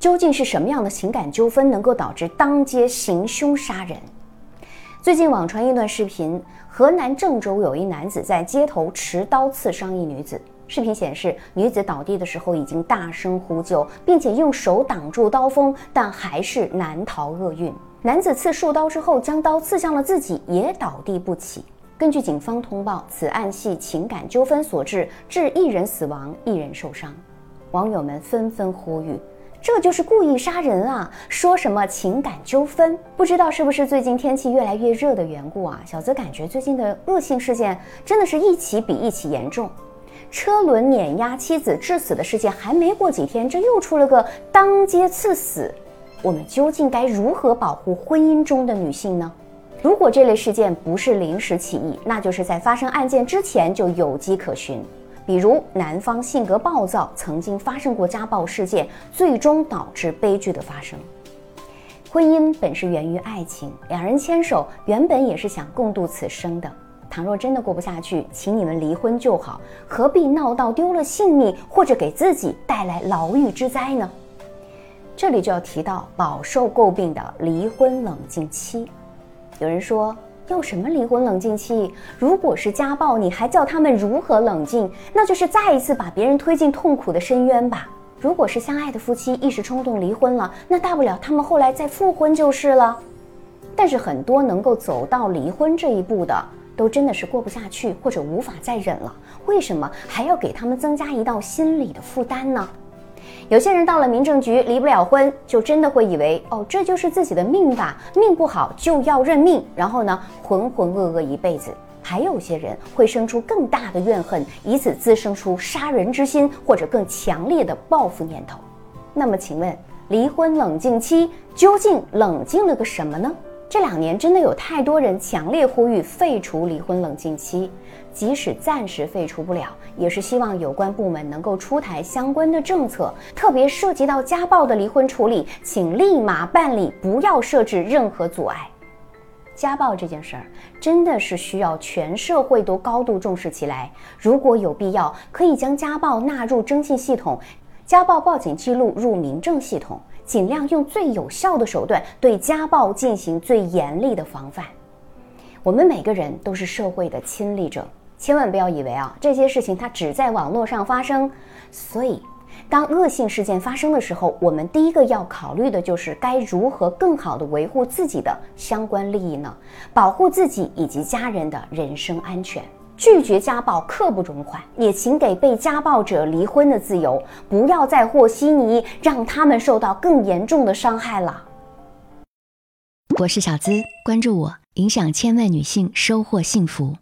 究竟是什么样的情感纠纷能够导致当街行凶杀人？最近网传一段视频，河南郑州有一男子在街头持刀刺伤一女子。视频显示，女子倒地的时候已经大声呼救，并且用手挡住刀锋，但还是难逃厄运。男子刺数刀之后，将刀刺向了自己，也倒地不起。根据警方通报，此案系情感纠纷所致，致一人死亡，一人受伤。网友们纷纷呼吁。这就是故意杀人啊！说什么情感纠纷？不知道是不是最近天气越来越热的缘故啊？小泽感觉最近的恶性事件真的是一起比一起严重。车轮碾压妻子致死的事件还没过几天，这又出了个当街刺死。我们究竟该如何保护婚姻中的女性呢？如果这类事件不是临时起意，那就是在发生案件之前就有迹可循。比如男方性格暴躁，曾经发生过家暴事件，最终导致悲剧的发生。婚姻本是源于爱情，两人牵手原本也是想共度此生的。倘若真的过不下去，请你们离婚就好，何必闹到丢了性命或者给自己带来牢狱之灾呢？这里就要提到饱受诟病的离婚冷静期。有人说。要什么离婚冷静期？如果是家暴，你还叫他们如何冷静？那就是再一次把别人推进痛苦的深渊吧。如果是相爱的夫妻一时冲动离婚了，那大不了他们后来再复婚就是了。但是很多能够走到离婚这一步的，都真的是过不下去或者无法再忍了。为什么还要给他们增加一道心理的负担呢？有些人到了民政局离不了婚，就真的会以为哦，这就是自己的命吧，命不好就要认命，然后呢浑浑噩噩一辈子。还有些人会生出更大的怨恨，以此滋生出杀人之心或者更强烈的报复念头。那么，请问离婚冷静期究竟冷静了个什么呢？这两年真的有太多人强烈呼吁废除离婚冷静期，即使暂时废除不了，也是希望有关部门能够出台相关的政策，特别涉及到家暴的离婚处理，请立马办理，不要设置任何阻碍。家暴这件事儿真的是需要全社会都高度重视起来，如果有必要，可以将家暴纳入征信系统，家暴报警记录入民政系统。尽量用最有效的手段对家暴进行最严厉的防范。我们每个人都是社会的亲历者，千万不要以为啊这些事情它只在网络上发生。所以，当恶性事件发生的时候，我们第一个要考虑的就是该如何更好的维护自己的相关利益呢？保护自己以及家人的人身安全。拒绝家暴，刻不容缓。也请给被家暴者离婚的自由，不要再和稀泥，让他们受到更严重的伤害了。我是小资，关注我，影响千万女性，收获幸福。